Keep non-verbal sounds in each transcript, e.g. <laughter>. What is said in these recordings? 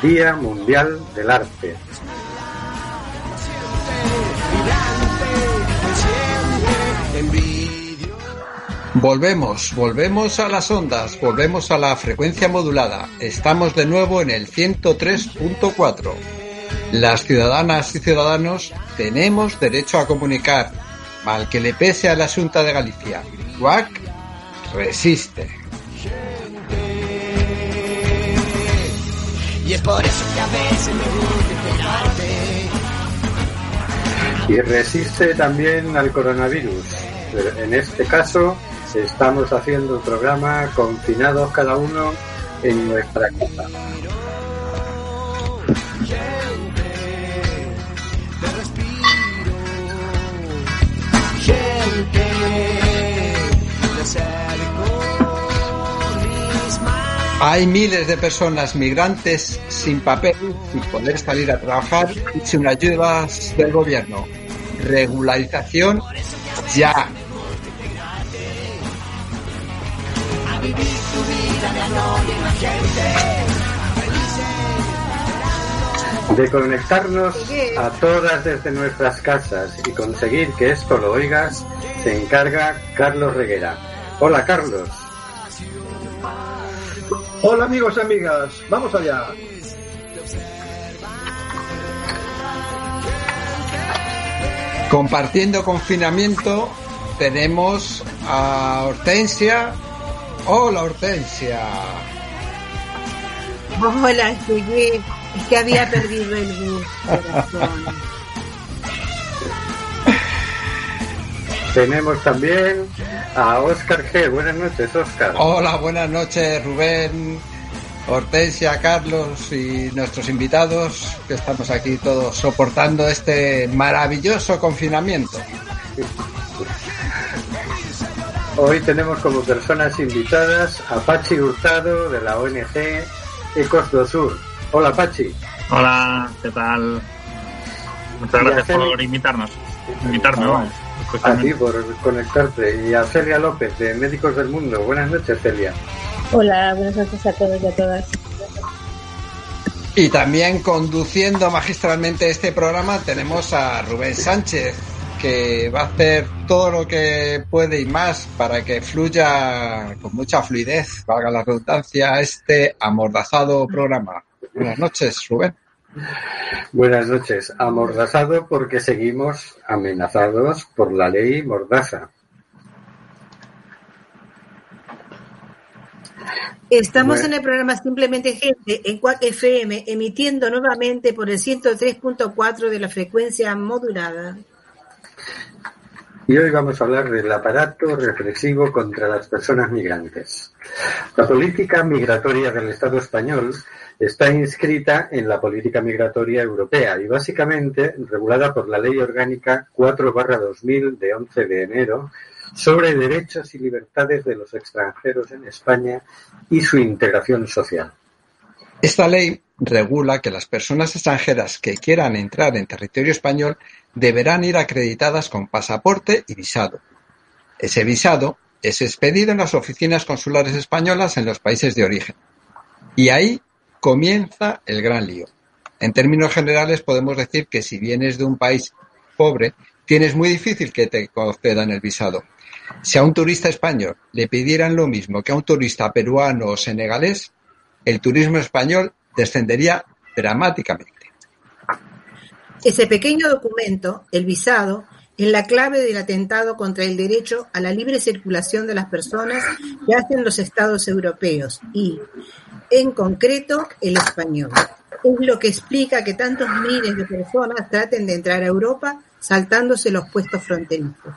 Día Mundial del Arte. Volvemos, volvemos a las ondas, volvemos a la frecuencia modulada. Estamos de nuevo en el 103.4. Las ciudadanas y ciudadanos tenemos derecho a comunicar, mal que le pese a la Junta de Galicia. WAC resiste. Y es por eso que a veces me gusta esperarte. Y resiste también al coronavirus. En este caso, estamos haciendo el programa confinados cada uno en nuestra casa. Gente. Hay miles de personas migrantes sin papel, sin poder salir a trabajar y sin ayudas del gobierno. Regularización ya. De conectarnos a todas desde nuestras casas y conseguir que esto lo oigas, se encarga Carlos Reguera. Hola Carlos. Hola amigos y amigas, vamos allá. Compartiendo confinamiento tenemos a Hortensia. Hola Hortensia. Hola, llegué. Es que había perdido el bus, corazón. <laughs> Tenemos también a Oscar G. Buenas noches, Oscar. Hola, buenas noches Rubén, Hortensia, Carlos y nuestros invitados que estamos aquí todos soportando este maravilloso confinamiento. Hoy tenemos como personas invitadas a Pachi Hurtado de la ONG Ecos do Sur. Hola Pachi. Hola, ¿qué tal? Muchas gracias hacer- por invitarnos. Invitarme, vamos. A escucharme. ti por conectarte. Y a Celia López de Médicos del Mundo. Buenas noches, Celia. Hola, buenas noches a todos y a todas. Y también conduciendo magistralmente este programa tenemos a Rubén Sánchez, que va a hacer todo lo que puede y más para que fluya con mucha fluidez, valga la redundancia, este amordazado programa. Buenas noches, Rubén. Buenas noches. Amordazado porque seguimos amenazados por la ley Mordaza. Estamos Bueno. en el programa Simplemente Gente en Cuac FM, emitiendo nuevamente por el 103.4 de la frecuencia modulada. Y hoy vamos a hablar del aparato represivo contra las personas migrantes. La política migratoria del Estado español está inscrita en la política migratoria europea y básicamente regulada por la Ley Orgánica 4-2000 de 11 de enero sobre derechos y libertades de los extranjeros en España y su integración social. Esta ley regula que las personas extranjeras que quieran entrar en territorio español deberán ir acreditadas con pasaporte y visado. Ese visado es expedido en las oficinas consulares españolas en los países de origen. Y ahí comienza el gran lío. En términos generales podemos decir que si vienes de un país pobre, tienes muy difícil que te concedan el visado. Si a un turista español le pidieran lo mismo que a un turista peruano o senegalés, el turismo español descendería dramáticamente. Ese pequeño documento, el visado, es la clave del atentado contra el derecho a la libre circulación de las personas que hacen los estados europeos y, en concreto, el español. Es lo que explica que tantos miles de personas traten de entrar a Europa saltándose los puestos fronterizos.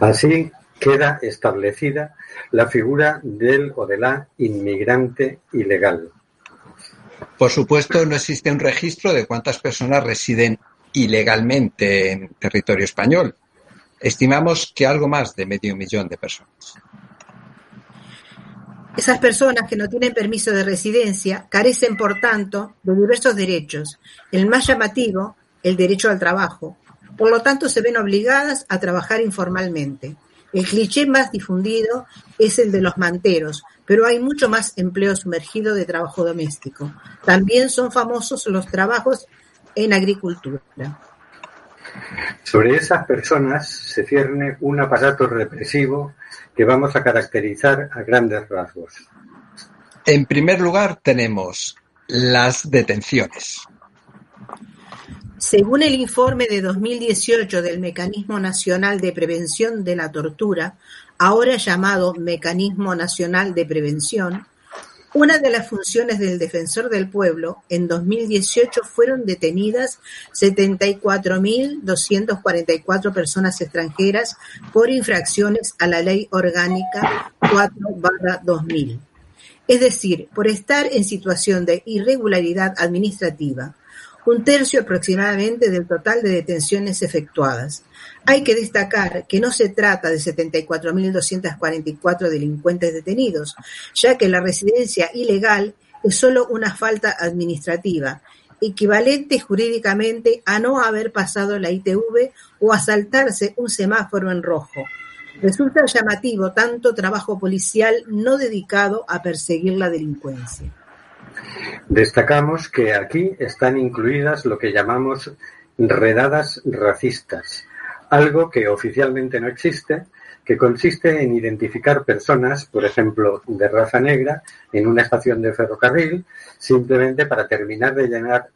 Así queda establecida la figura del o de la inmigrante ilegal. Por supuesto, no existe un registro de cuántas personas residen ilegalmente en territorio español. Estimamos que algo más de medio millón de personas. Esas personas que no tienen permiso de residencia carecen, por tanto, de diversos derechos. El más llamativo, el derecho al trabajo. Por lo tanto, se ven obligadas a trabajar informalmente. El cliché más difundido es el de los manteros, pero hay mucho más empleo sumergido de trabajo doméstico. También son famosos los trabajos en agricultura. Sobre esas personas se cierne un aparato represivo que vamos a caracterizar a grandes rasgos. En primer lugar, tenemos las detenciones. Según el informe de 2018 del Mecanismo Nacional de Prevención de la Tortura, ahora llamado Mecanismo Nacional de Prevención, una de las funciones del Defensor del Pueblo, en 2018 fueron detenidas 74.244 personas extranjeras por infracciones a la Ley Orgánica 4-2000, es decir, por estar en situación de irregularidad administrativa, un tercio aproximadamente del total de detenciones efectuadas. Hay que destacar que no se trata de 74.244 delincuentes detenidos, ya que la residencia ilegal es solo una falta administrativa, equivalente jurídicamente a no haber pasado la ITV o a saltarse un semáforo en rojo. Resulta llamativo tanto trabajo policial no dedicado a perseguir la delincuencia. Destacamos que aquí están incluidas lo que llamamos redadas racistas, algo que oficialmente no existe, que consiste en identificar personas, por ejemplo, de raza negra, en una estación de ferrocarril, simplemente para terminar de llenar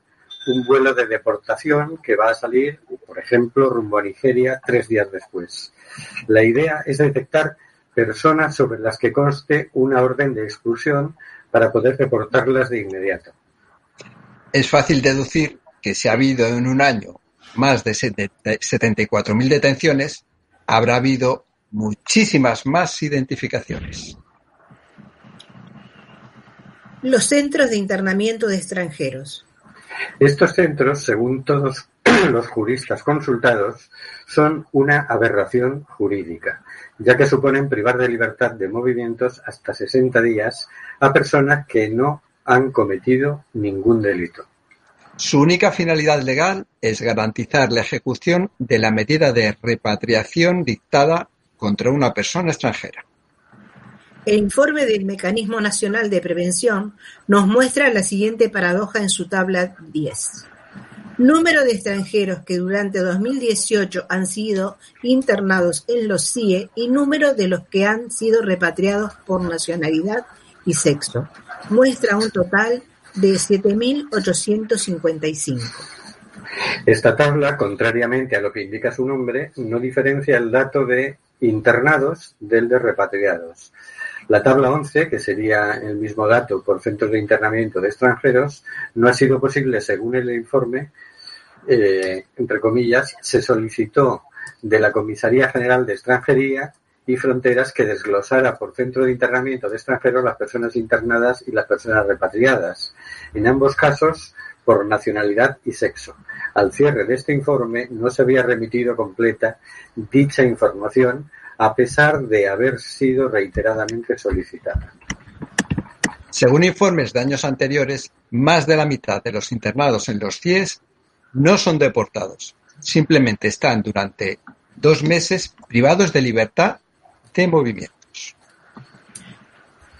un vuelo de deportación que va a salir, por ejemplo, rumbo a Nigeria tres días después. La idea es detectar personas sobre las que conste una orden de expulsión para poder reportarlas de inmediato. Es fácil deducir que si ha habido en un año más de 74.000 detenciones, habrá habido muchísimas más identificaciones. Los centros de internamiento de extranjeros. Estos centros, según todos los juristas consultados, son una aberración jurídica, ya que suponen privar de libertad de movimientos hasta 60 días a personas que no han cometido ningún delito. Su única finalidad legal es garantizar la ejecución de la medida de repatriación dictada contra una persona extranjera. El informe del Mecanismo Nacional de Prevención nos muestra la siguiente paradoja en su tabla 10. Número de extranjeros que durante 2018 han sido internados en los CIE y número de los que han sido repatriados por nacionalidad y sexo. Muestra un total de 7.855. Esta tabla, contrariamente a lo que indica su nombre, no diferencia el dato de internados del de repatriados. La tabla 11, que sería el mismo dato por centros de internamiento de extranjeros, no ha sido posible, según el informe, eh, entre comillas, se solicitó de la Comisaría General de Extranjería y Fronteras que desglosara por centro de internamiento de extranjeros las personas internadas y las personas repatriadas, en ambos casos por nacionalidad y sexo. Al cierre de este informe no se había remitido completa dicha información a pesar de haber sido reiteradamente solicitada. Según informes de años anteriores, más de la mitad de los internados en los CIES no son deportados, simplemente están durante dos meses privados de libertad de movimientos.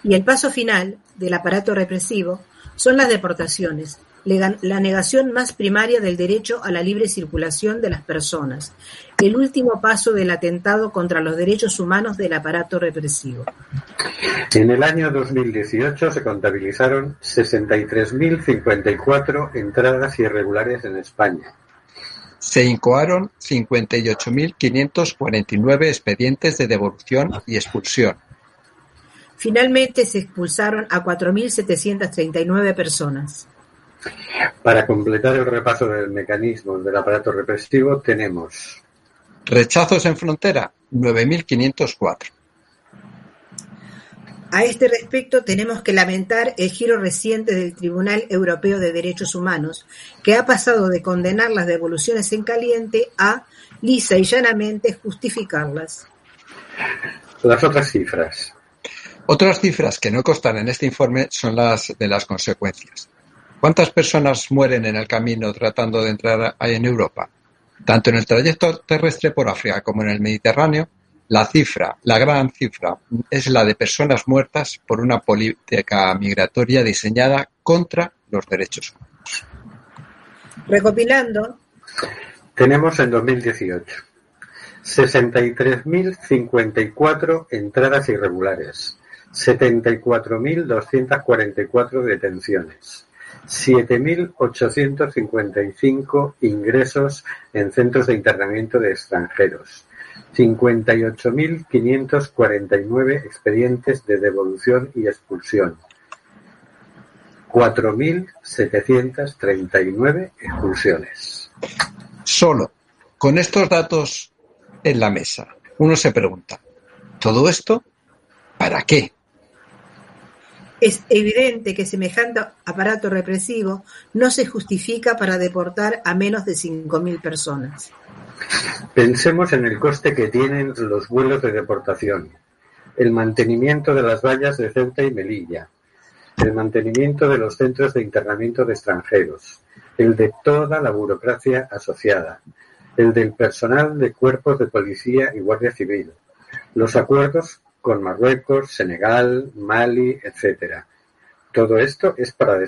Y el paso final del aparato represivo son las deportaciones, la negación más primaria del derecho a la libre circulación de las personas, el último paso del atentado contra los derechos humanos del aparato represivo. En el año 2018 se contabilizaron 63.054 entradas irregulares en España. Se incoaron 58.549 expedientes de devolución y expulsión. Finalmente se expulsaron a 4.739 personas. Para completar el repaso del mecanismo del aparato represivo tenemos Rechazos en frontera, 9.504. A este respecto, tenemos que lamentar el giro reciente del Tribunal Europeo de Derechos Humanos, que ha pasado de condenar las devoluciones en caliente a, lisa y llanamente, justificarlas. las otras cifras. Otras cifras que no constan en este informe son las de las consecuencias. ¿Cuántas personas mueren en el camino tratando de entrar en Europa? Tanto en el trayecto terrestre por África como en el Mediterráneo, la cifra, la gran cifra, es la de personas muertas por una política migratoria diseñada contra los derechos humanos. Recopilando, Tenemos en 2018 63.054 entradas irregulares, 74.244 detenciones, 7.855 ingresos en centros de internamiento de extranjeros, 58.549 expedientes de devolución y expulsión, 4.739 expulsiones. Solo con estos datos en la mesa, uno se pregunta, ¿todo esto para qué? Es evidente que semejante aparato represivo no se justifica para deportar a menos de 5.000 personas. Pensemos en el coste que tienen los vuelos de deportación, el mantenimiento de las vallas de Ceuta y Melilla, el mantenimiento de los centros de internamiento de extranjeros, el de toda la burocracia asociada, el del personal de cuerpos de policía y guardia civil, los acuerdos con Marruecos, Senegal, Mali, etcétera. Todo esto es para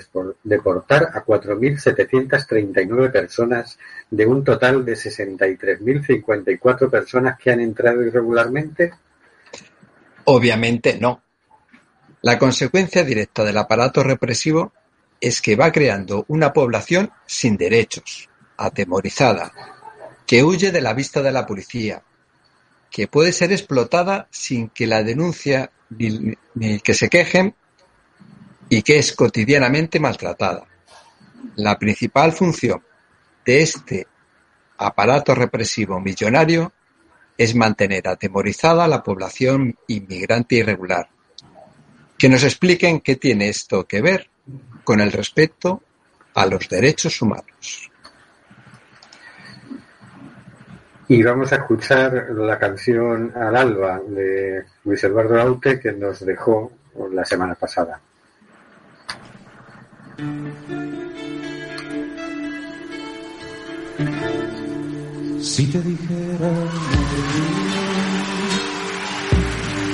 deportar a 4.739 personas de un total de 63.054 personas que han entrado irregularmente. Obviamente no. La consecuencia directa del aparato represivo es que va creando una población sin derechos, atemorizada, que huye de la vista de la policía, que puede ser explotada sin que la denuncia ni, que se quejen y que es cotidianamente maltratada. La principal función de este aparato represivo millonario es mantener atemorizada a la población inmigrante irregular. Que nos expliquen qué tiene esto que ver con el respeto a los derechos humanos. Y vamos a escuchar la canción Al Alba de Luis Eduardo Aute que nos dejó la semana pasada. Si te dijera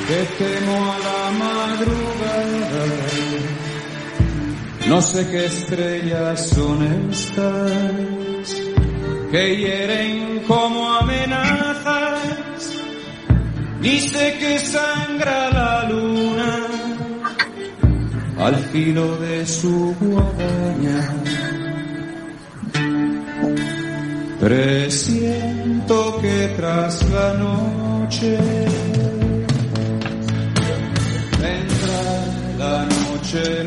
que temo a la madrugada, no sé qué estrellas son estas que hieren como amenazas, sé que sangra la luna al filo de su guadaña. Presiento que tras la noche vendrá la noche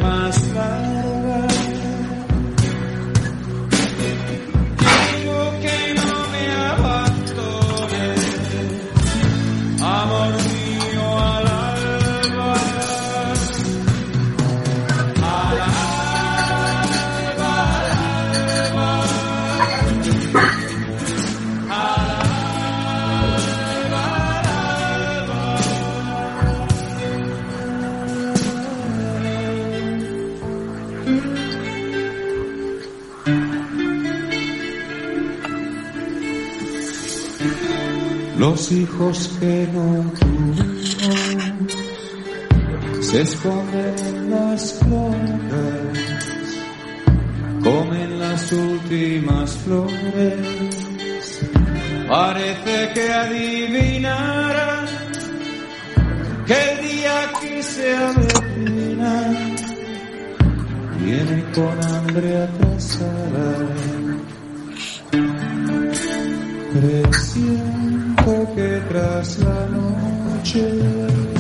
Los hijos que no tuvimos se esconden en las flores, comen las últimas flores. Parece que adivinarán que el día que se avecina viene con hambre atrasada. Presiento que tras la noche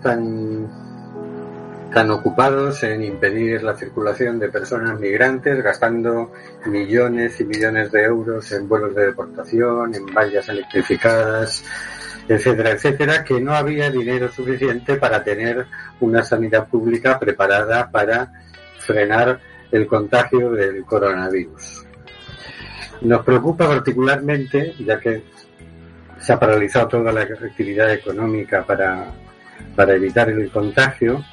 tan, tan ocupados en impedir la circulación de personas migrantes, gastando millones y millones de euros en vuelos de deportación, en vallas electrificadas, etcétera, etcétera, que no había dinero suficiente para tener una sanidad pública preparada para frenar el contagio del coronavirus. Nos preocupa particularmente, ya que se ha paralizado toda la actividad económica para, para evitar el contagio,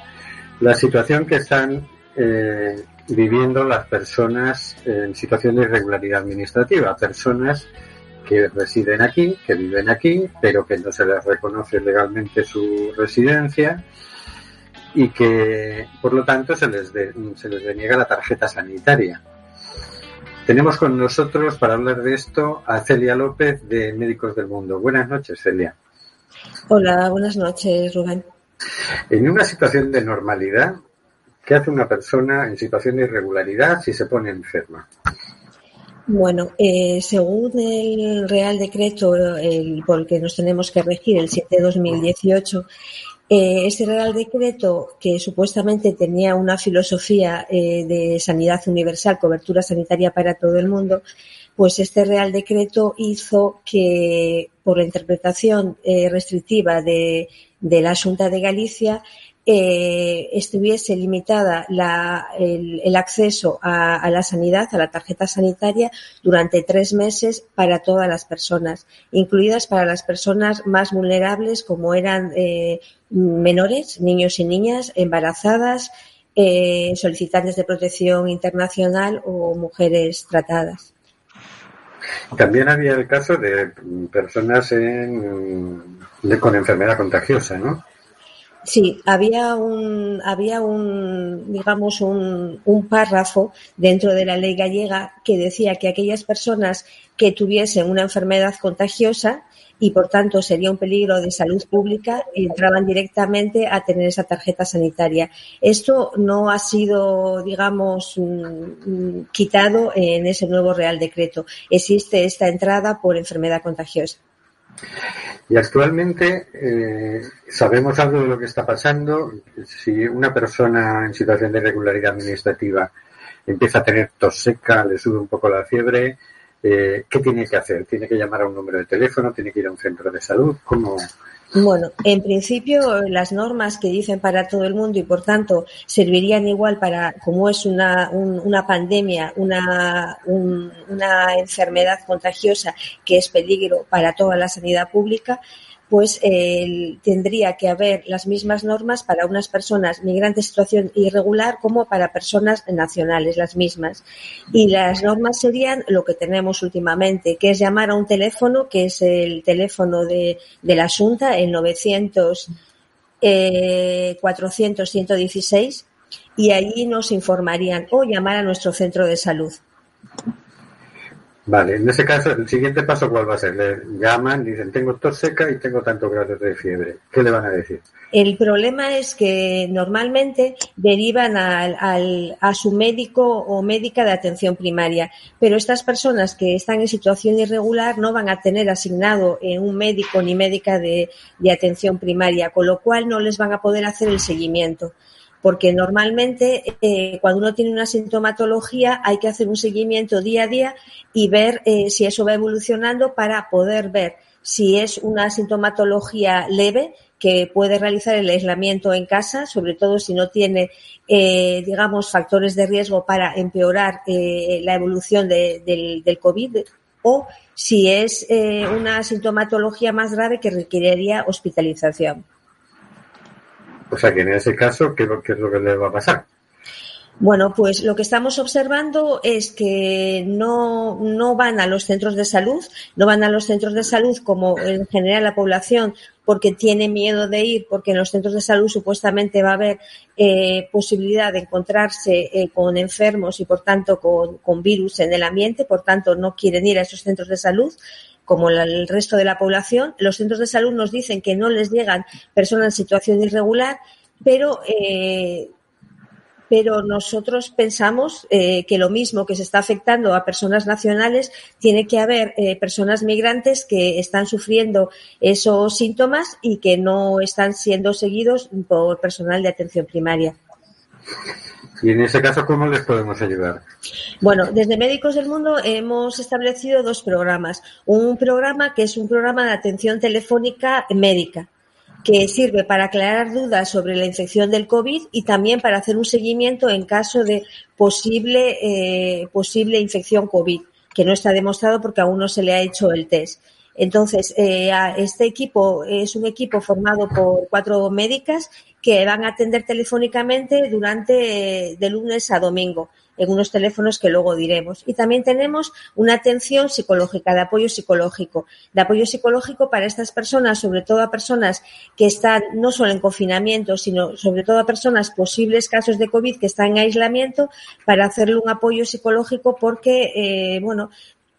la situación que están eh, viviendo las personas en situación de irregularidad administrativa, personas que residen aquí, que viven aquí, pero que no se les reconoce legalmente su residencia y que, por lo tanto, se les, de- se les deniega la tarjeta sanitaria. Tenemos con nosotros para hablar de esto a Celia López de Médicos del Mundo. Buenas noches, Celia. Hola, buenas noches, Rubén. En una situación de normalidad, ¿qué hace una persona en situación de irregularidad si se pone enferma? Bueno, eh, según el Real Decreto el, por el que nos tenemos que regir, el 7 de 2018, eh, ese Real Decreto, que supuestamente tenía una filosofía eh, de sanidad universal, cobertura sanitaria para todo el mundo, pues este Real Decreto hizo que, por la interpretación eh, restrictiva de, la Junta de Galicia, eh, estuviese limitada el, acceso a, a la sanidad, a la tarjeta sanitaria, durante tres meses para todas las personas, incluidas para las personas más vulnerables, como eran eh, menores, niños y niñas, embarazadas, eh, solicitantes de protección internacional o mujeres tratadas. También había el caso de personas en- de- con enfermedad contagiosa, ¿no? Sí, había un, había un, digamos, un, un párrafo dentro de la ley gallega que decía que aquellas personas que tuviesen una enfermedad contagiosa y por tanto sería un peligro de salud pública entraban directamente a tener esa tarjeta sanitaria. Esto no ha sido, digamos, mm, mm, quitado en ese nuevo Real Decreto. Existe esta entrada por enfermedad contagiosa. Y actualmente eh, sabemos algo de lo que está pasando. Si una persona en situación de irregularidad administrativa empieza a tener tos seca, le sube un poco la fiebre, eh, ¿qué tiene que hacer? ¿Tiene que llamar a un número de teléfono? ¿Tiene que ir a un centro de salud? ¿Cómo? Bueno, en principio las normas que dicen para todo el mundo y por tanto servirían igual para, como es una, un- una pandemia, una, un- una enfermedad contagiosa que es peligro para toda la sanidad pública, pues tendría que haber las mismas normas para unas personas migrantes en situación irregular como para personas nacionales, las mismas. Y las normas serían lo que tenemos últimamente, que es llamar a un teléfono, que es el teléfono de, la Junta, el 900 eh, 400 116, y allí nos informarían o llamar a nuestro centro de salud. Vale, en ese caso, el siguiente paso, ¿cuál va a ser? Le llaman, dicen, tengo tos seca y tengo tantos grados de fiebre. ¿Qué le van a decir? El problema es que normalmente derivan al, al- a su médico o médica de atención primaria, pero estas personas que están en situación irregular no van a tener asignado eh, un médico ni médica de, de atención primaria, con lo cual no les van a poder hacer el seguimiento. Porque normalmente eh, cuando uno tiene una sintomatología hay que hacer un seguimiento día a día y ver eh, si eso va evolucionando para poder ver si es una sintomatología leve que puede realizar el aislamiento en casa, sobre todo si no tiene, eh, digamos, factores de riesgo para empeorar la evolución de- del, COVID, o si es una sintomatología más grave que requeriría hospitalización. O sea que en ese caso, ¿qué, es lo que le va a pasar? Bueno, pues lo que estamos observando es que no, no van a los centros de salud, no van a los centros de salud como en general la población porque tiene miedo de ir, porque en los centros de salud supuestamente va a haber eh, posibilidad de encontrarse eh, con enfermos y por tanto con, con virus en el ambiente, por tanto no quieren ir a esos centros de salud como el resto de la población. Los centros de salud nos dicen que no les llegan personas en situación irregular, pero eh, pero nosotros pensamos eh, que lo mismo que se está afectando a personas nacionales, tiene que haber eh, personas migrantes que están sufriendo esos síntomas y que no están siendo seguidos por personal de atención primaria. Y en ese caso, ¿cómo les podemos ayudar? Bueno, desde Médicos del Mundo hemos establecido dos programas. Un programa que es un programa de atención telefónica médica, que sirve para aclarar dudas sobre la infección del COVID y también para hacer un seguimiento en caso de posible, eh, posible infección COVID, que no está demostrado porque aún no se le ha hecho el test. Entonces, eh, este equipo es un equipo formado por cuatro médicas que van a atender telefónicamente durante eh, de lunes a domingo en unos teléfonos que luego diremos. Y también tenemos una atención psicológica, de apoyo psicológico, de apoyo psicológico para estas personas, sobre todo a personas que están no solo en confinamiento, sino sobre todo a personas posibles casos de COVID que están en aislamiento, para hacerle un apoyo psicológico porque, eh, bueno,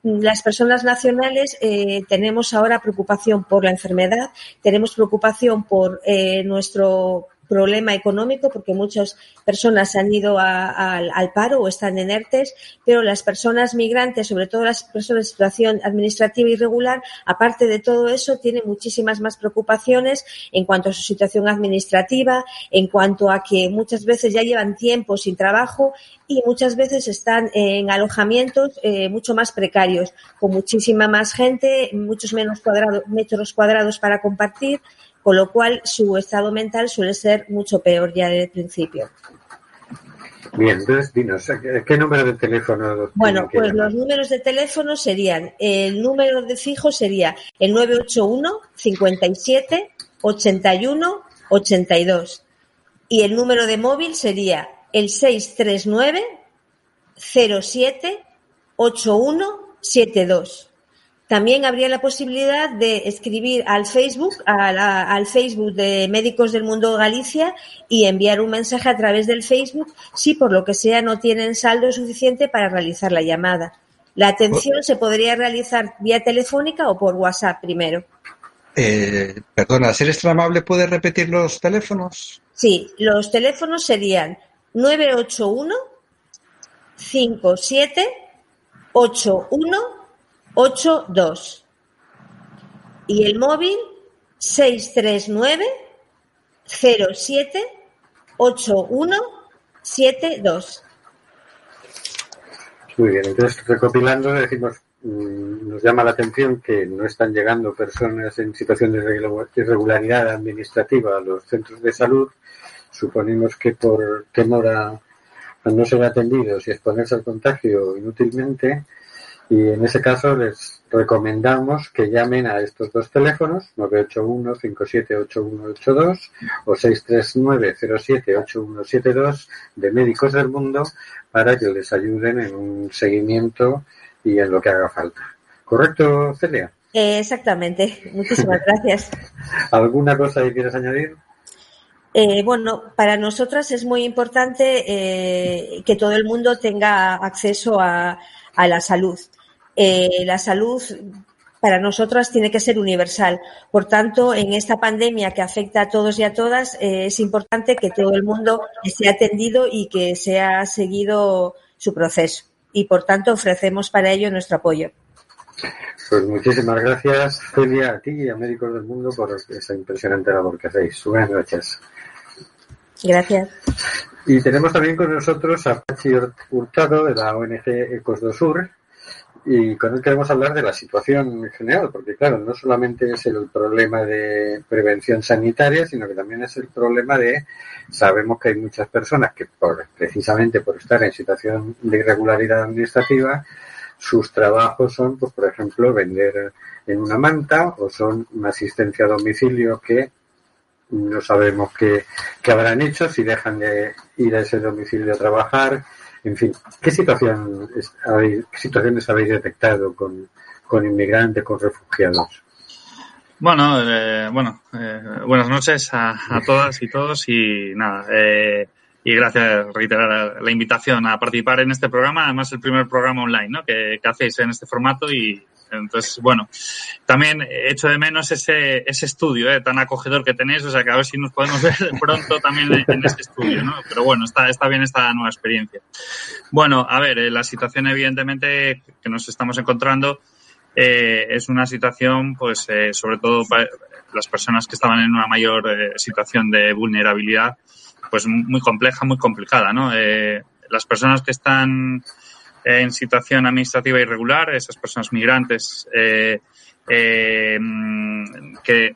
las personas nacionales eh, tenemos ahora preocupación por la enfermedad, tenemos preocupación por nuestro problema económico porque muchas personas han ido a- al- paro o están en ERTES, pero las personas migrantes, sobre todo las personas en situación administrativa irregular, aparte de todo eso, tienen muchísimas más preocupaciones en cuanto a su situación administrativa, en cuanto a que muchas veces ya llevan tiempo sin trabajo y muchas veces están en alojamientos eh, mucho más precarios, con muchísima más gente, muchos menos cuadrado- metros cuadrados para compartir, con lo cual su estado mental suele ser mucho peor ya desde el principio. Bien, entonces dinos, ¿qué, número de teléfono Bueno, pues llamar? los números de teléfono serían, el número de fijo sería el 981 57 81 82 y el número de móvil sería el 639 07 8172. También habría la posibilidad de escribir al Facebook, a la- al Facebook de Médicos del Mundo Galicia y enviar un mensaje a través del Facebook si por lo que sea no tienen saldo suficiente para realizar la llamada. La atención se podría realizar vía telefónica o por WhatsApp primero. Eh, perdona, si eres tan amable, ¿puedes repetir los teléfonos? Sí, los teléfonos serían 981 57 8182 y el móvil 639 07 8172. Muy bien, entonces recopilando decimos, mm, nos llama la atención que no están llegando personas en situación de irregu- irregularidad administrativa a los centros de salud. Suponemos que por temor a no ser atendidos y exponerse al contagio inútilmente, Y en ese caso les recomendamos que llamen a estos dos teléfonos, 981-578182 o 639-078172 de Médicos del Mundo, para que les ayuden en un seguimiento y en lo que haga falta. ¿Correcto, Celia? Eh, exactamente. Muchísimas gracias. <laughs> ¿Alguna cosa que quieras añadir? Eh, bueno, para nosotras es muy importante eh, que todo el mundo tenga acceso a, a la salud. Eh, la salud para nosotras tiene que ser universal. Por tanto, en esta pandemia que afecta a todos y a todas, eh, es importante que todo el mundo esté atendido y que sea seguido su proceso. Y por tanto, ofrecemos para ello nuestro apoyo. Pues muchísimas gracias, Celia, a ti y a Médicos del Mundo por esa impresionante labor que hacéis. Buenas noches. Gracias. Y tenemos también con nosotros a Pachi Hurtado de la ONG Ecos do Sur y con él queremos hablar de la situación en general, porque claro, no solamente es el problema de prevención sanitaria, sino que también es el problema de, sabemos que hay muchas personas que por, precisamente por estar en situación de irregularidad administrativa, sus trabajos son, pues por ejemplo, vender en una manta o son una asistencia a domicilio que no sabemos qué, qué habrán hecho, si dejan de ir a ese domicilio a trabajar, en fin, ¿qué, situación habéis- qué situaciones habéis detectado con, con inmigrantes, con refugiados? Bueno, eh, bueno, eh, buenas noches a, a todas y todos y nada, eh, y gracias reiterar la invitación a participar en este programa, además el primer programa online, ¿no? Que, que hacéis en este formato y entonces, bueno, también echo de menos ese, ese estudio eh, tan acogedor que tenéis, o sea que a ver si nos podemos ver <laughs> pronto también en, ese estudio, ¿no? Pero bueno, está, está bien esta nueva experiencia. Bueno, a ver, eh, la situación evidentemente que nos estamos encontrando eh, es una situación, pues, eh, sobre todo para las personas que estaban en una mayor eh, situación de vulnerabilidad, pues muy compleja, muy complicada, ¿no? Eh, las personas que están en situación administrativa irregular, esas personas migrantes eh, eh, que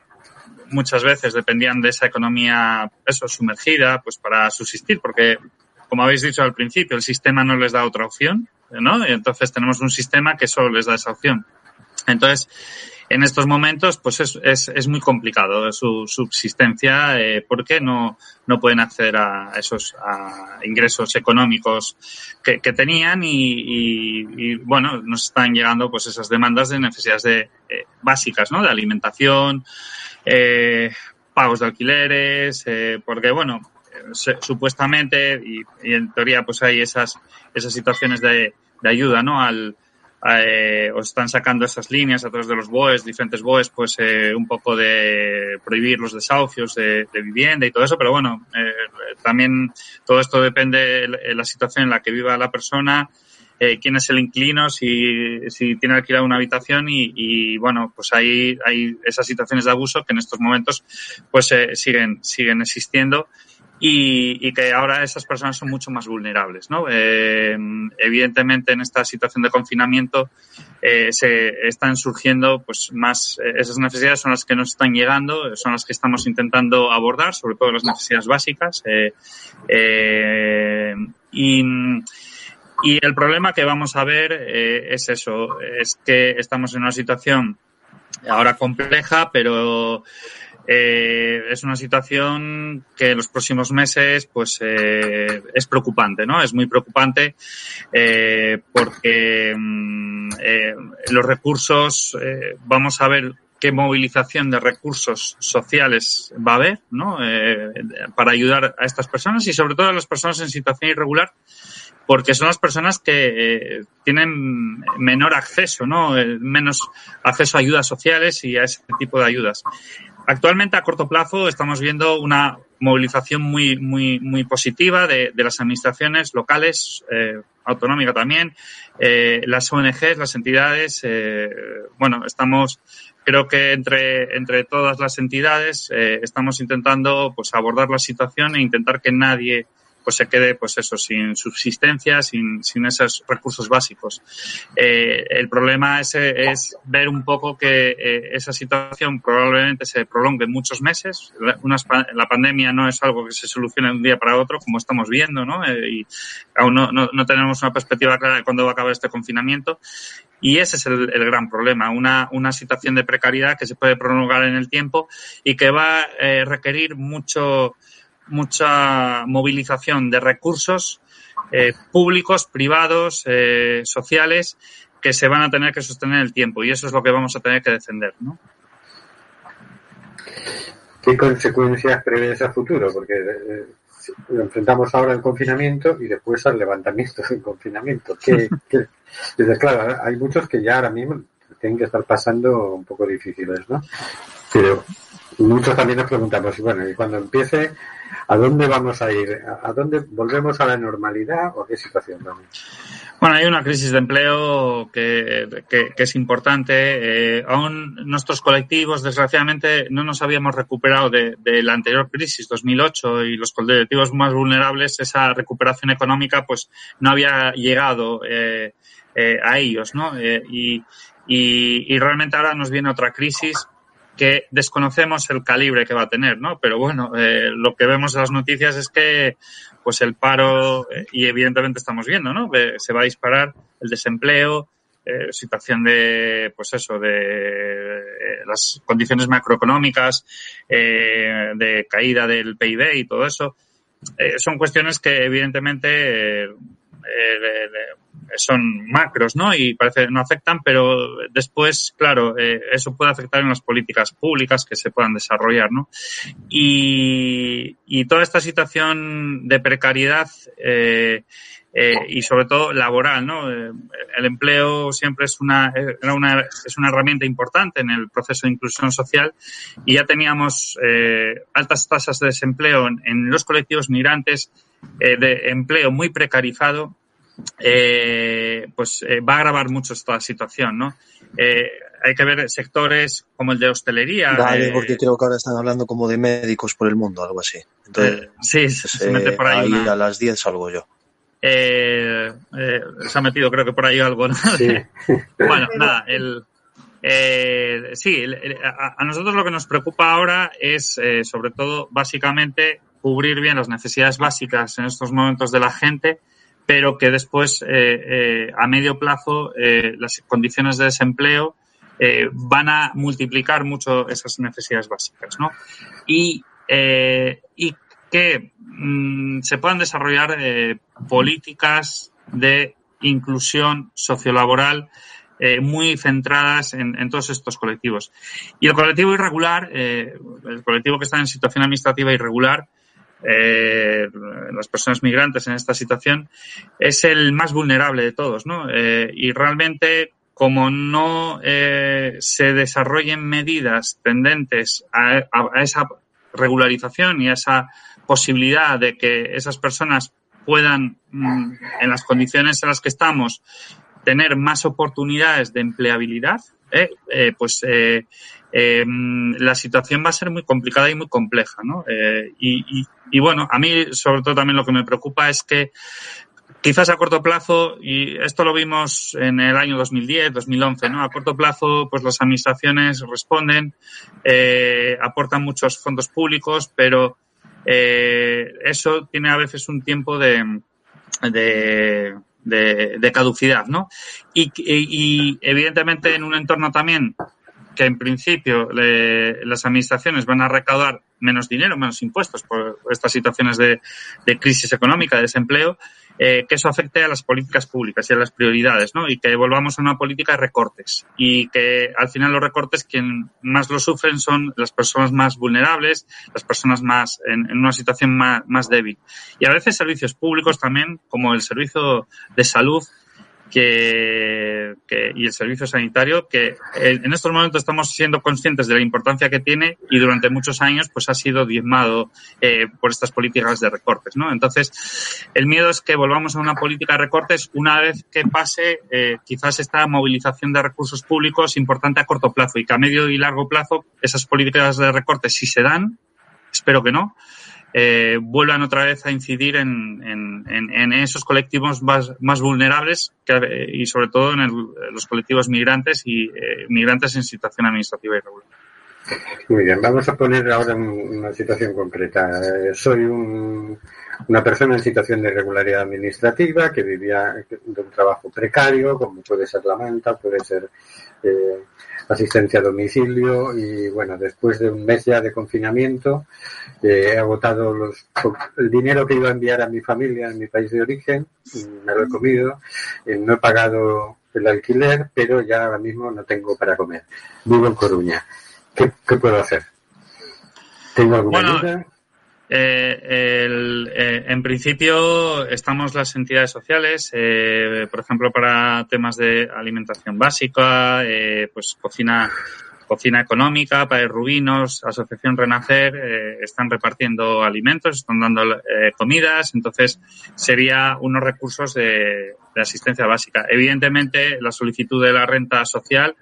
muchas veces dependían de esa economía eso sumergida pues para subsistir porque como habéis dicho al principio el sistema no les da otra opción ¿no? Entonces tenemos un sistema que solo les da esa opción entonces en estos momentos pues es, es, es muy complicado su subsistencia eh, porque no, no pueden acceder a esos a ingresos económicos que, que tenían y, bueno nos están llegando pues esas demandas de necesidades de, eh, básicas ¿no? de alimentación eh, pagos de alquileres eh, porque bueno supuestamente y, y, en teoría pues hay esas esas situaciones de, de ayuda no al eh, os están sacando esas líneas a través de los BOEs, diferentes BOEs, pues eh, un poco de prohibir los desahucios de, de, vivienda y todo eso, pero bueno, eh, también todo esto depende de la situación en la que viva la persona, eh, quién es el inquilino, si, si tiene alquilado una habitación y, y bueno, pues hay, hay esas situaciones de abuso que en estos momentos pues eh, siguen, siguen existiendo y, y, que ahora esas personas son mucho más vulnerables. ¿no? Eh, evidentemente, en esta situación de confinamiento eh, se están surgiendo pues más eh, esas necesidades son las que nos están llegando, son las que estamos intentando abordar, sobre todo las necesidades básicas. y, y el problema que vamos a ver es eso, es que estamos en una situación ahora compleja, pero eh, es una situación que en los próximos meses pues eh, es preocupante, ¿no? Es muy preocupante eh, porque mm, los recursos, vamos a ver qué movilización de recursos sociales va a haber, ¿no? para ayudar a estas personas y sobre todo a las personas en situación irregular porque son las personas que eh, tienen menor acceso, ¿no? menos acceso a ayudas sociales y a ese tipo de ayudas. Actualmente, a corto plazo, estamos viendo una movilización muy, muy, muy positiva de, las administraciones locales, eh, autonómica también, eh, las ONGs, las entidades. Eh, bueno, estamos, creo que entre, entre todas las entidades, estamos intentando pues, abordar la situación e intentar que nadie pues se quede, pues eso, sin subsistencia, sin, sin esos recursos básicos. Eh, el problema es, es, ver un poco que eh, esa situación probablemente se prolongue muchos meses. La, pandemia no es algo que se solucione de un día para otro, como estamos viendo, ¿no? Eh, y aún no, no, no, tenemos una perspectiva clara de cuándo va a acabar este confinamiento. Y ese es el, gran problema, una, una, situación de precariedad que se puede prolongar en el tiempo y que va a requerir mucho, mucha movilización de recursos eh, públicos, privados, eh, sociales, que se van a tener que sostener en el tiempo. Y eso es lo que vamos a tener que defender. ¿no? ¿Qué consecuencias prevés a futuro? Porque eh, enfrentamos ahora el confinamiento y después al levantamiento del confinamiento. ¿Qué, <laughs> qué? Entonces, claro, hay muchos que ya ahora mismo tienen que estar pasando un poco difíciles, ¿no? Pero muchos también nos preguntamos, y bueno, y cuando empiece, ¿a dónde vamos a ir? ¿A dónde volvemos a la normalidad o qué situación vamos? Bueno, hay una crisis de empleo que, que, es importante. Eh, aún nuestros colectivos, desgraciadamente, no nos habíamos recuperado de, la anterior crisis, 2008, y los colectivos más vulnerables, esa recuperación económica, pues no había llegado eh, eh, a ellos, ¿no? y, y, y realmente ahora nos viene otra crisis que desconocemos el calibre que va a tener, ¿no? Pero bueno, eh, lo que vemos en las noticias es que pues el paro, eh, y evidentemente estamos viendo, ¿no? Se va a disparar el desempleo, eh, situación de, pues eso, de las condiciones macroeconómicas, de caída del PIB y todo eso. son cuestiones que evidentemente son macros, ¿no? Y parece que no afectan, pero después, claro, eh, eso puede afectar en las políticas públicas que se puedan desarrollar, ¿no? Y, y toda esta situación de precariedad eh, eh, y sobre todo laboral, ¿no? El empleo siempre es una, una, es una herramienta importante en el proceso de inclusión social y ya teníamos eh, altas tasas de desempleo en, en los colectivos migrantes, eh, de empleo muy precarizado eh, pues eh, va a agravar mucho esta situación, ¿no? Eh, hay que ver sectores como el de hostelería. Vale, eh, porque creo que ahora están hablando como de médicos por el mundo, algo así. Entonces, sí, pues, se mete por ahí. ahí una... a las 10 salgo yo. Eh, eh, se ha metido creo que por ahí algo, ¿no? Sí. <laughs> bueno, nada, el, eh, sí, el, el, a, a, nosotros lo que nos preocupa ahora es, eh, sobre todo, básicamente, cubrir bien las necesidades básicas en estos momentos de la gente, pero que después, eh, a medio plazo, eh, las condiciones de desempleo eh, van a multiplicar mucho esas necesidades básicas, ¿no? Y, eh, y que mmm, se puedan desarrollar eh, políticas de inclusión sociolaboral eh, muy centradas en, en, todos estos colectivos. Y el colectivo irregular, eh, el colectivo que está en situación administrativa irregular, eh, las personas migrantes en esta situación, es el más vulnerable de todos, ¿no? Eh, y realmente, como no eh, se desarrollen medidas tendentes a, esa regularización y a esa posibilidad de que esas personas puedan, mm, en las condiciones en las que estamos, tener más oportunidades de empleabilidad, eh, eh, pues eh, la situación va a ser muy complicada y muy compleja, ¿no? Y, y, y, bueno, a mí sobre todo también lo que me preocupa es que quizás a corto plazo, y esto lo vimos en el año 2010, 2011, ¿no? A corto plazo, pues las administraciones responden, aportan muchos fondos públicos, pero eso tiene a veces un tiempo de, de de, de caducidad, ¿no? Y, y, y, evidentemente en un entorno también que en principio le, las administraciones van a recaudar menos dinero, menos impuestos por estas situaciones de, crisis económica, de desempleo, eh, que eso afecte a las políticas públicas y a las prioridades, ¿no? Y que volvamos a una política de recortes y que al final los recortes quien más lo sufren son las personas más vulnerables, las personas más en, en una situación más, más débil. Y a veces servicios públicos también, como el servicio de salud, que, que, y el servicio sanitario que en estos momentos estamos siendo conscientes de la importancia que tiene y durante muchos años pues ha sido diezmado eh, por estas políticas de recortes no entonces el miedo es que volvamos a una política de recortes una vez que pase eh, quizás esta movilización de recursos públicos importante a corto plazo y que a medio y largo plazo esas políticas de recortes si se dan espero que no eh, vuelvan otra vez a incidir en, en, en, en esos colectivos más, más vulnerables que, y sobre todo en el- los colectivos migrantes y eh, migrantes en situación administrativa irregular. Muy bien, vamos a poner ahora un- una situación concreta. Eh, soy un- una persona en situación de irregularidad administrativa que vivía de un trabajo precario, como puede ser la manta, puede ser eh, asistencia a domicilio y bueno, después de un mes ya de confinamiento eh, he agotado los, el dinero que iba a enviar a mi familia en mi país de origen, me lo he comido, eh, no he pagado el alquiler, pero ya ahora mismo no tengo para comer. Vivo en Coruña. ¿Qué, qué puedo hacer? ¿Tengo alguna Bueno, ayuda? Eh, eh, en principio estamos las entidades sociales, eh, por ejemplo, para temas de alimentación básica, eh, pues cocina, cocina económica, para Rubinos, Asociación Renacer, eh, están repartiendo alimentos, están dando comidas, entonces sería unos recursos de asistencia básica. Evidentemente, la solicitud de la renta social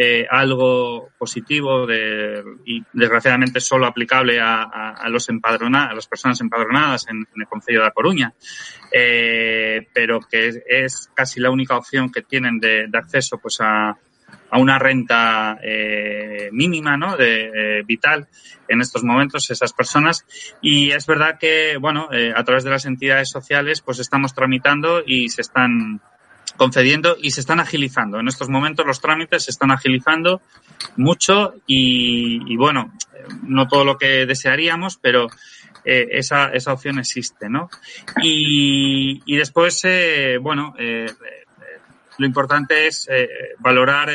eh, algo positivo de, y desgraciadamente solo aplicable a, a, a los empadrona, a las personas empadronadas en, el Concello de A Coruña, eh, pero que es, es casi la única opción que tienen de, de acceso pues a, a una renta eh, mínima, ¿no? De, eh, vital en estos momentos esas personas y es verdad que bueno eh, a través de las entidades sociales pues estamos tramitando y se están concediendo y se están agilizando. En estos momentos los trámites se están agilizando mucho y, bueno, no todo lo que desearíamos, pero eh, esa, esa opción existe, ¿no? Y, y después, eh, bueno, eh, lo importante es eh, valorar,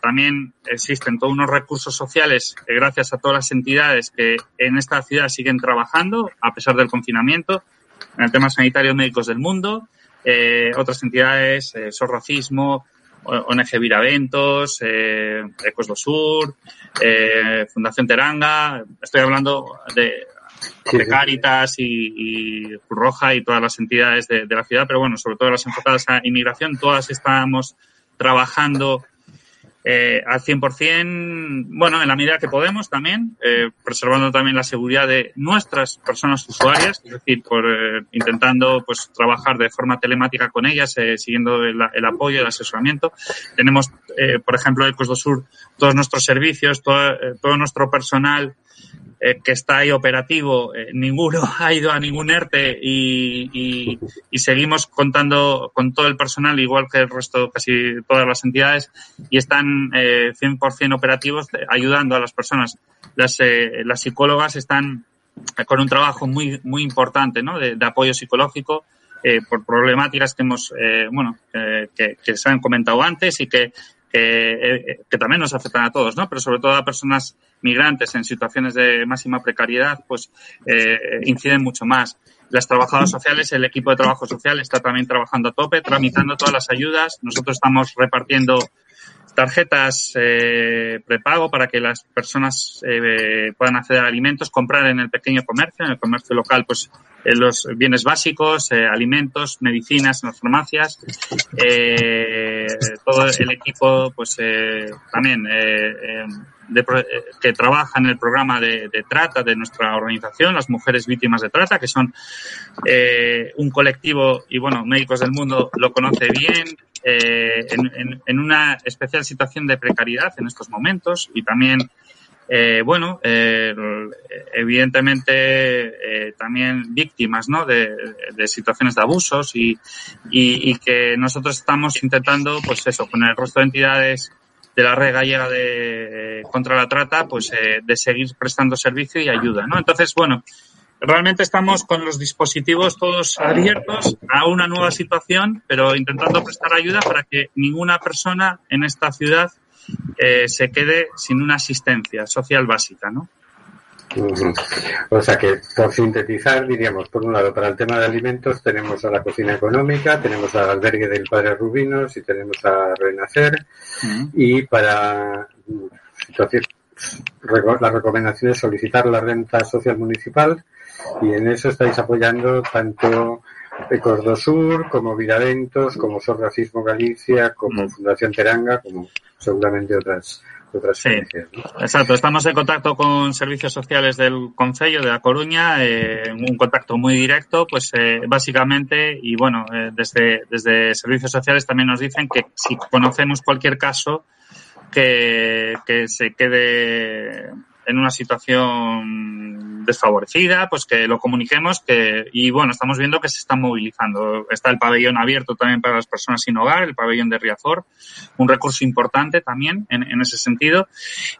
también existen todos unos recursos sociales gracias a todas las entidades que en esta ciudad siguen trabajando a pesar del confinamiento en el tema sanitario médicos del mundo, eh, otras entidades, eh, SOS Racismo, ONG Viraventos, eh, Ecos do Sur, eh, Fundación Teranga, estoy hablando de, de Cáritas y, y Cruz Roja y todas las entidades de, de la ciudad, pero bueno, sobre todo las enfocadas a inmigración, todas estamos trabajando eh, al 100%, bueno, en la medida que podemos también, eh, preservando también la seguridad de nuestras personas usuarias, es decir, por, eh, intentando pues trabajar de forma telemática con ellas, eh, siguiendo el, el, apoyo, el asesoramiento. Tenemos, eh, por ejemplo, Ecos do Sur, todos nuestros servicios, todo, eh, todo nuestro personal eh, que está ahí operativo, eh, ninguno <laughs> ha ido a ningún ERTE y, seguimos contando con todo el personal, igual que el resto, casi todas las entidades, y están eh, 100% operativos eh, ayudando a las personas. Las, las psicólogas están con un trabajo muy, muy importante ¿no? de, apoyo psicológico. Por problemáticas que hemos, bueno, que se han comentado antes y que, que, que, también nos afectan a todos, ¿no? Pero sobre todo a personas migrantes en situaciones de máxima precariedad, pues eh, inciden mucho más. Las trabajadoras sociales, el equipo de trabajo social está también trabajando a tope, tramitando todas las ayudas. Nosotros estamos repartiendo tarjetas eh, prepago para que las personas eh, puedan acceder a alimentos, comprar en el pequeño comercio, en el comercio local, pues eh, los bienes básicos, eh, alimentos, medicinas en las farmacias. Eh, todo el equipo, pues eh, también eh, de, que trabaja en el programa de, de, trata de nuestra organización, las mujeres víctimas de trata, que son un colectivo y bueno, médicos del mundo lo conoce bien, eh, en, en, en, una especial situación de precariedad en estos momentos y también, eh, bueno, eh, evidentemente también víctimas ¿no? de, situaciones de abusos y, y, que nosotros estamos intentando, pues eso, con el resto de entidades de la red gallega de contra la trata, pues de seguir prestando servicio y ayuda, ¿no? Entonces, bueno, realmente estamos con los dispositivos todos abiertos a una nueva situación, pero intentando prestar ayuda para que ninguna persona en esta ciudad eh, se quede sin una asistencia social básica, ¿no? Uh -huh. O sea que, por sintetizar, diríamos, por un lado, para el tema de alimentos tenemos a la cocina económica, tenemos al albergue del Padre Rubinos y tenemos a Renacer. Uh -huh. Y para situaciones la recomendación es solicitar la renta social municipal y en eso estáis apoyando tanto Ecos do Sur como Viraventos, como Sor Racismo Galicia, como Fundación Teranga, como seguramente otras otras Sí. Exacto, estamos en contacto con servicios sociales del Concello de La Coruña, eh, un contacto muy directo, pues eh, básicamente, y bueno, eh, desde, desde servicios sociales también nos dicen que si conocemos cualquier caso que, que se quede en una situación desfavorecida, pues que lo comuniquemos que, y bueno, estamos viendo que se están movilizando. Está el pabellón abierto también para las personas sin hogar, el pabellón de Riazor, un recurso importante también en, ese sentido.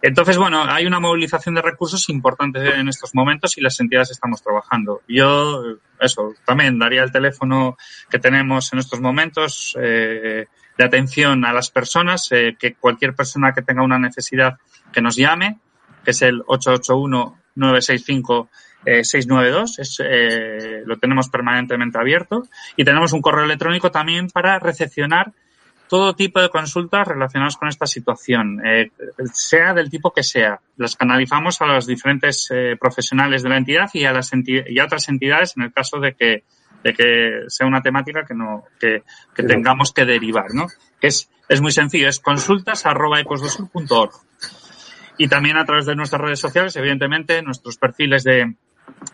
Entonces, bueno, hay una movilización de recursos importante en estos momentos y las entidades estamos trabajando. Yo, eso, también daría el teléfono que tenemos en estos momentos eh, de atención a las personas, eh, que cualquier persona que tenga una necesidad que nos llame, que es el 881-965-692, es, eh, lo tenemos permanentemente abierto y tenemos un correo electrónico también para recepcionar todo tipo de consultas relacionadas con esta situación, eh, sea del tipo que sea. Las canalizamos a los diferentes eh, profesionales de la entidad y a, las enti- y a otras entidades en el caso de que, de que sea una temática que, no, que, que tengamos que derivar. ¿no? Es, es muy sencillo, es consultas arroba. Y también a través de nuestras redes sociales, evidentemente, nuestros perfiles de,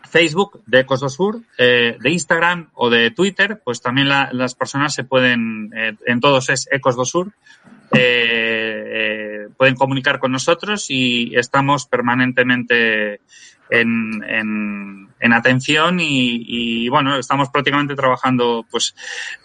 Facebook de Ecos do Sur, eh, de Instagram o de Twitter, pues también la- las personas se pueden, eh, en todos es Ecos do Sur, eh, eh, pueden comunicar con nosotros y estamos permanentemente en, en, en atención y, y, bueno, estamos prácticamente trabajando, pues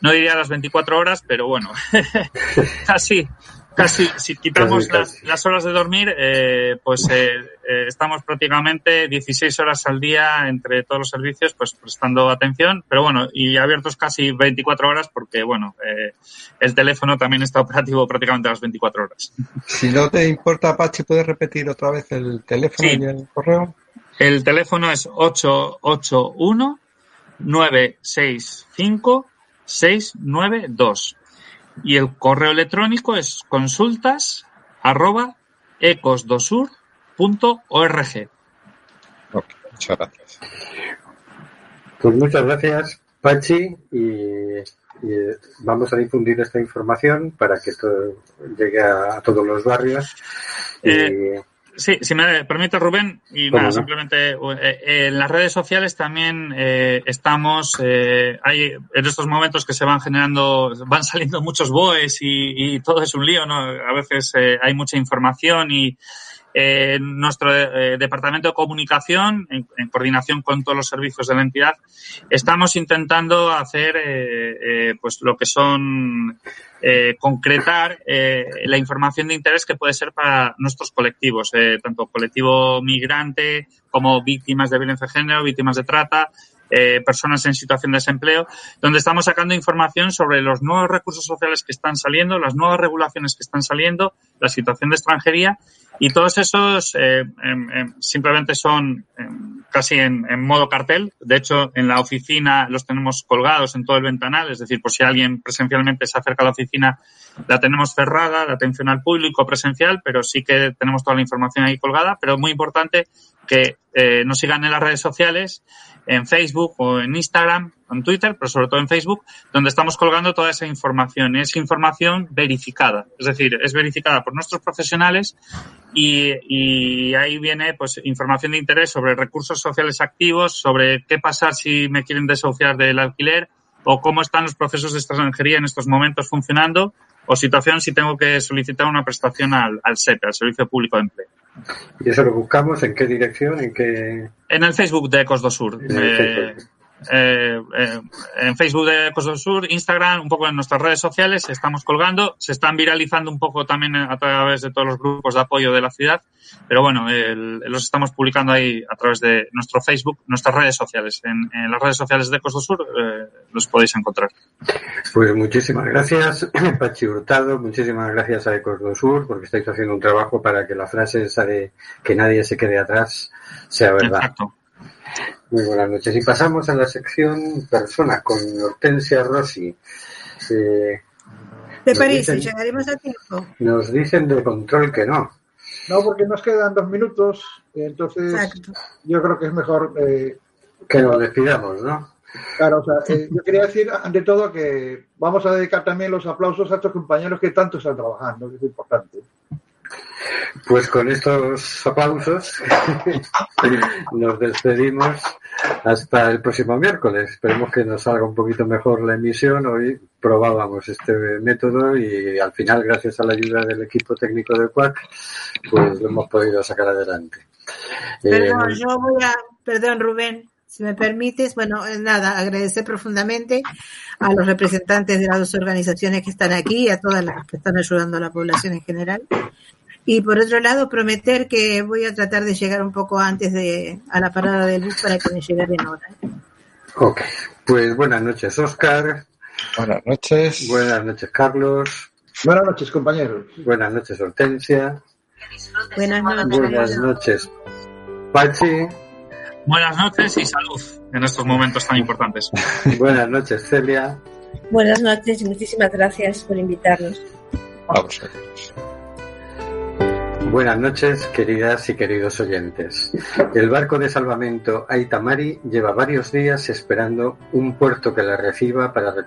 no diría las 24 horas, pero bueno, <laughs> casi, casi, si quitamos Casi, las, casi. las horas de dormir, eh, pues eh, eh, estamos prácticamente 16 horas al día entre todos los servicios, pues prestando atención, pero bueno, y abiertos casi 24 horas porque, bueno, eh, el teléfono también está operativo prácticamente las 24 horas. Si no te importa, Pachi, ¿puedes repetir otra vez el teléfono Sí. y el correo? El teléfono es 881 965 692 y el correo electrónico es consultas arroba ecosdosur.org. Ok, muchas gracias. Pues muchas gracias, Pachi, y, y vamos a difundir esta información para que esto llegue a, a todos los barrios. Y, Eh, Sí, si me permite Rubén, y ¿Cómo nada, no? simplemente eh, eh, en las redes sociales también eh, estamos, eh, hay en estos momentos que se van generando, van saliendo muchos BOEs y, y todo es un lío, ¿no? A veces eh, hay mucha información y eh, nuestro eh, departamento de comunicación, en, en coordinación con todos los servicios de la entidad, estamos intentando hacer eh, eh, pues lo que son eh, concretar la información de interés que puede ser para nuestros colectivos, tanto colectivo migrante como víctimas de violencia de género, víctimas de trata, eh, personas en situación de desempleo, donde estamos sacando información sobre los nuevos recursos sociales que están saliendo, las nuevas regulaciones que están saliendo, la situación de extranjería y todos esos eh, em, em, simplemente son em, casi en, en modo cartel. De hecho, en la oficina los tenemos colgados en todo el ventanal, es decir, por si alguien presencialmente se acerca a la oficina, la tenemos cerrada, la atención al público presencial, pero sí que tenemos toda la información ahí colgada. Pero muy importante que eh, nos sigan en las redes sociales, en Facebook o en Instagram, en Twitter, pero sobre todo en Facebook, donde estamos colgando toda esa información. Es información verificada, es decir, es verificada por nuestros profesionales y, ahí viene pues información de interés sobre recursos sociales activos, sobre qué pasar si me quieren desahuciar del alquiler o cómo están los procesos de extranjería en estos momentos funcionando o situación si tengo que solicitar una prestación al, al SEPE, al Servicio Público de Empleo. y eso lo buscamos en qué dirección, en qué. En el Facebook de Ecos do Sur. Eh. Eh, eh, en Facebook de Ecos do Sur, Instagram, un poco en nuestras redes sociales, estamos colgando, se están viralizando un poco también a través de todos los grupos de apoyo de la ciudad, pero bueno, el- los estamos publicando ahí a través de nuestro Facebook, nuestras redes sociales. En, en las redes sociales de Ecos do Sur eh, los podéis encontrar. Pues muchísimas gracias, <coughs> Pachi Hurtado, muchísimas gracias a Ecos do Sur, porque estáis haciendo un trabajo para que la frase esa de que nadie se quede atrás sea verdad. Exacto. Muy buenas noches. Y pasamos a la sección personas con Hortensia Rossi. Eh, ¿Te parece? dicen- ¿Llegaremos a tiempo? nos dicen de control que no. No, porque nos quedan dos minutos, entonces Exacto. yo creo que es mejor. eh, Que nos despidamos, ¿no? claro, o sea, eh, yo quería decir ante todo que vamos a dedicar también los aplausos a estos compañeros que tanto están trabajando, que es importante. Pues con estos aplausos <laughs> nos despedimos hasta el próximo miércoles. Esperemos que nos salga un poquito mejor la emisión. Hoy probábamos este método y al final, gracias a la ayuda del equipo técnico de CUAC, pues lo hemos podido sacar adelante. Perdón, Eh, yo voy a, perdón Rubén, si me permites, bueno, eh, nada, agradecer profundamente a los representantes de las dos organizaciones que están aquí y a todas las que están ayudando a la población en general. Y por otro lado, prometer que voy a tratar de llegar un poco antes de a la parada del bus para que me llegue en hora. ok, pues buenas noches, Oscar. Buenas noches. Buenas noches, Carlos. Buenas noches, compañeros. Buenas noches, Hortensia. Buenas noches. Buenas noches, Pachi. Buenas noches y salud en estos momentos tan importantes. <laughs> Buenas noches, Celia. Buenas noches y muchísimas gracias por invitarnos. Vamos a ver. Buenas noches, queridas y queridos oyentes. El barco de salvamento Aitamari lleva varios días esperando un puerto que la reciba para recoger